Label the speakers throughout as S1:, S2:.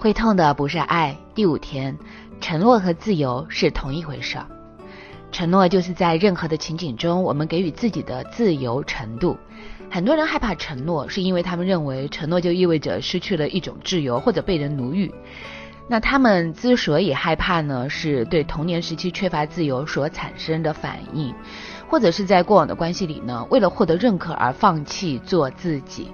S1: 会痛的不是爱。第五天，承诺和自由是同一回事儿。承诺就是在任何的情景中，我们给予自己的自由程度。很多人害怕承诺，是因为他们认为承诺就意味着失去了一种自由或者被人奴役。那他们之所以害怕呢，是对童年时期缺乏自由所产生的反应，或者是在过往的关系里呢，为了获得认可而放弃做自己，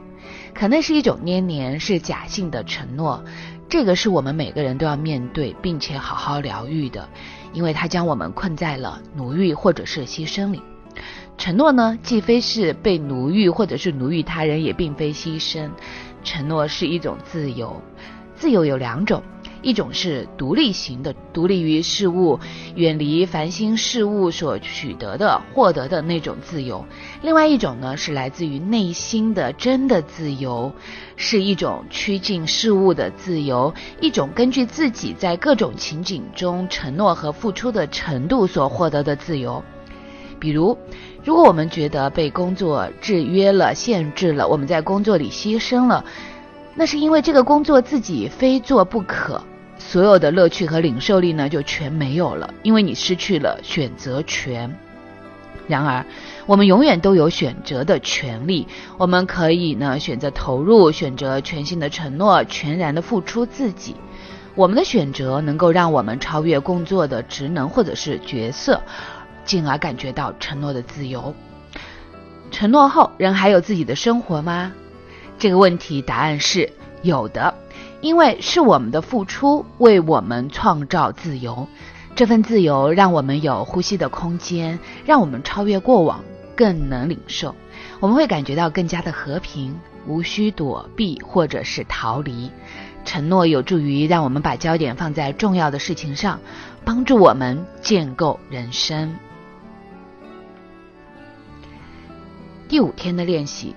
S1: 可能是一种黏黏是假性的承诺。这个是我们每个人都要面对并且好好疗愈的，因为它将我们困在了奴役或者是牺牲里。承诺呢，既非是被奴役或者是奴役他人，也并非牺牲。承诺是一种自由，自由有两种。一种是独立型的，独立于事物，远离烦心事物所取得的、获得的那种自由；另外一种呢，是来自于内心的真的自由，是一种趋近事物的自由，一种根据自己在各种情景中承诺和付出的程度所获得的自由。比如，如果我们觉得被工作制约了、限制了，我们在工作里牺牲了，那是因为这个工作自己非做不可。所有的乐趣和领受力呢，就全没有了，因为你失去了选择权。然而，我们永远都有选择的权利。我们可以呢选择投入，选择全新的承诺，全然的付出自己。我们的选择能够让我们超越工作的职能或者是角色，进而感觉到承诺的自由。承诺后，人还有自己的生活吗？这个问题答案是有的。因为是我们的付出为我们创造自由，这份自由让我们有呼吸的空间，让我们超越过往，更能领受。我们会感觉到更加的和平，无需躲避或者是逃离。承诺有助于让我们把焦点放在重要的事情上，帮助我们建构人生。第五天的练习，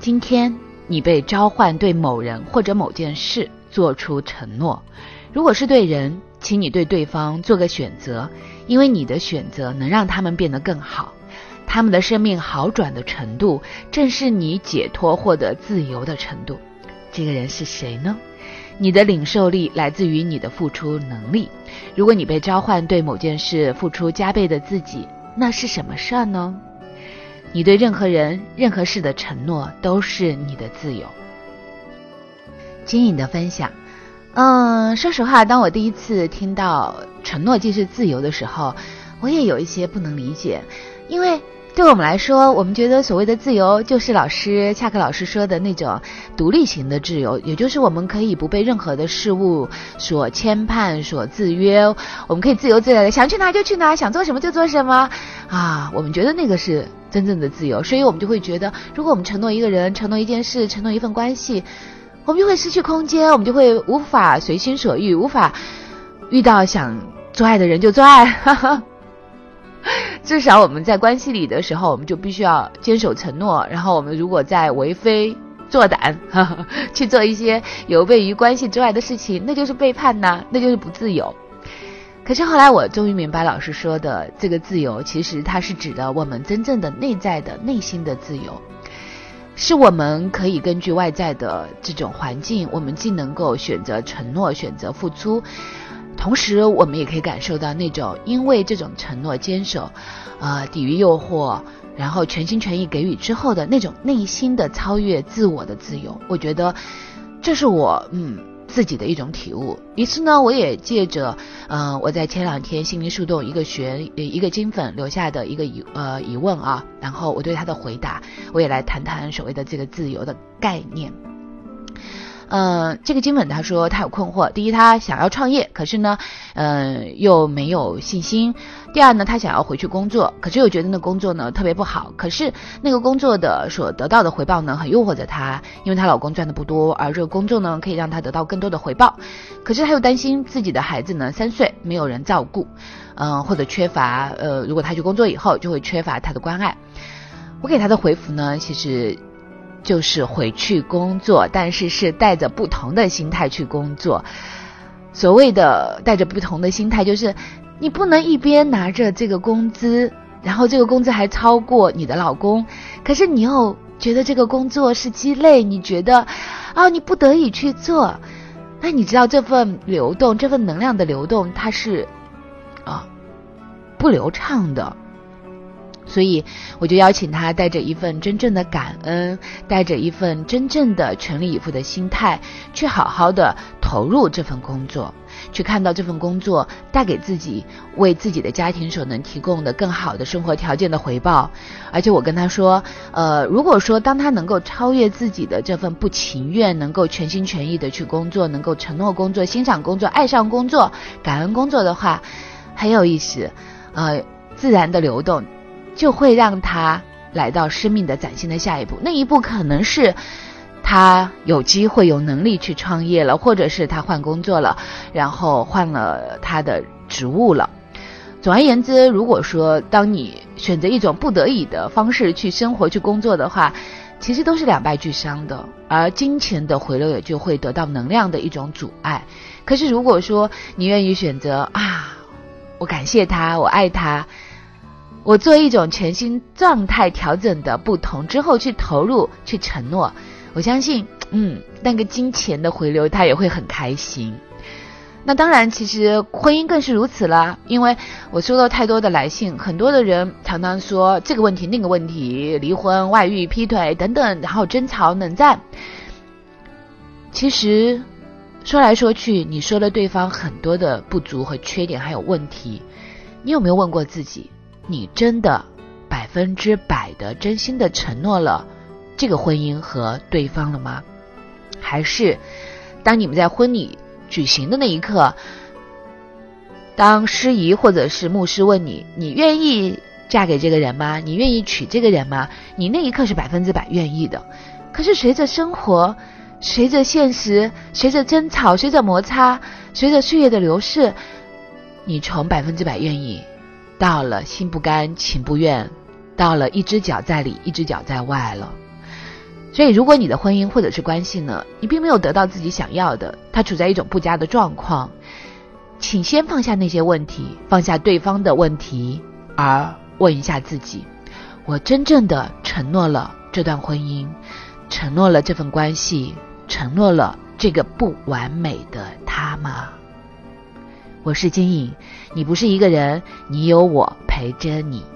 S1: 今天。你被召唤对某人或者某件事做出承诺，如果是对人，请你对对方做个选择，因为你的选择能让他们变得更好，他们的生命好转的程度，正是你解脱获得自由的程度。这个人是谁呢？你的领受力来自于你的付出能力。如果你被召唤对某件事付出加倍的自己，那是什么事儿呢？你对任何人、任何事的承诺都是你的自由。金颖的分享，嗯，说实话，当我第一次听到“承诺即是自由”的时候，我也有一些不能理解，因为。对我们来说，我们觉得所谓的自由，就是老师恰克老师说的那种独立型的自由，也就是我们可以不被任何的事物所牵绊、所制约，我们可以自由自在的想去哪就去哪，想做什么就做什么啊。我们觉得那个是真正的自由，所以我们就会觉得，如果我们承诺一个人、承诺一件事、承诺一份关系，我们就会失去空间，我们就会无法随心所欲，无法遇到想做爱的人就做爱。哈哈。至少我们在关系里的时候，我们就必须要坚守承诺。然后我们如果在为非作歹，去做一些有悖于关系之外的事情，那就是背叛呐，那就是不自由。可是后来我终于明白，老师说的这个自由，其实它是指的我们真正的内在的内心的自由，是我们可以根据外在的这种环境，我们既能够选择承诺，选择付出。同时，我们也可以感受到那种因为这种承诺坚守，呃，抵御诱惑，然后全心全意给予之后的那种内心的超越自我的自由。我觉得这是我嗯自己的一种体悟。于是呢，我也借着嗯我在前两天心灵树洞一个学一个金粉留下的一个疑呃疑问啊，然后我对他的回答，我也来谈谈所谓的这个自由的概念。嗯，这个金粉他说他有困惑。第一，他想要创业，可是呢，嗯，又没有信心。第二呢，他想要回去工作，可是又觉得那工作呢特别不好。可是那个工作的所得到的回报呢，很诱惑着她，因为她老公赚的不多，而这个工作呢可以让她得到更多的回报。可是她又担心自己的孩子呢三岁没有人照顾，嗯，或者缺乏呃，如果她去工作以后就会缺乏他的关爱。我给她的回复呢，其实。就是回去工作，但是是带着不同的心态去工作。所谓的带着不同的心态，就是你不能一边拿着这个工资，然后这个工资还超过你的老公，可是你又觉得这个工作是鸡肋，你觉得啊，你不得已去做。那你知道这份流动，这份能量的流动，它是啊不流畅的。所以，我就邀请他带着一份真正的感恩，带着一份真正的全力以赴的心态，去好好的投入这份工作，去看到这份工作带给自己、为自己的家庭所能提供的更好的生活条件的回报。而且我跟他说，呃，如果说当他能够超越自己的这份不情愿，能够全心全意的去工作，能够承诺工作、欣赏工作、爱上工作、感恩工作的话，很有意思，呃，自然的流动。就会让他来到生命的崭新的下一步，那一步可能是他有机会有能力去创业了，或者是他换工作了，然后换了他的职务了。总而言之，如果说当你选择一种不得已的方式去生活、去工作的话，其实都是两败俱伤的，而金钱的回流也就会得到能量的一种阻碍。可是如果说你愿意选择啊，我感谢他，我爱他。我做一种全新状态调整的不同之后去投入去承诺，我相信，嗯，那个金钱的回流他也会很开心。那当然，其实婚姻更是如此啦，因为我收到太多的来信，很多的人常常说这个问题那个问题，离婚、外遇、劈腿等等，然后争吵、冷战。其实说来说去，你说了对方很多的不足和缺点还有问题，你有没有问过自己？你真的百分之百的真心的承诺了这个婚姻和对方了吗？还是当你们在婚礼举行的那一刻，当司仪或者是牧师问你，你愿意嫁给这个人吗？你愿意娶这个人吗？你那一刻是百分之百愿意的。可是随着生活，随着现实，随着争吵，随着摩擦，随着岁月的流逝，你从百分之百愿意。到了心不甘情不愿，到了一只脚在里一只脚在外了。所以，如果你的婚姻或者是关系呢，你并没有得到自己想要的，它处在一种不佳的状况，请先放下那些问题，放下对方的问题，而问一下自己：我真正的承诺了这段婚姻，承诺了这份关系，承诺了这个不完美的他吗？我是金颖，你不是一个人，你有我陪着你。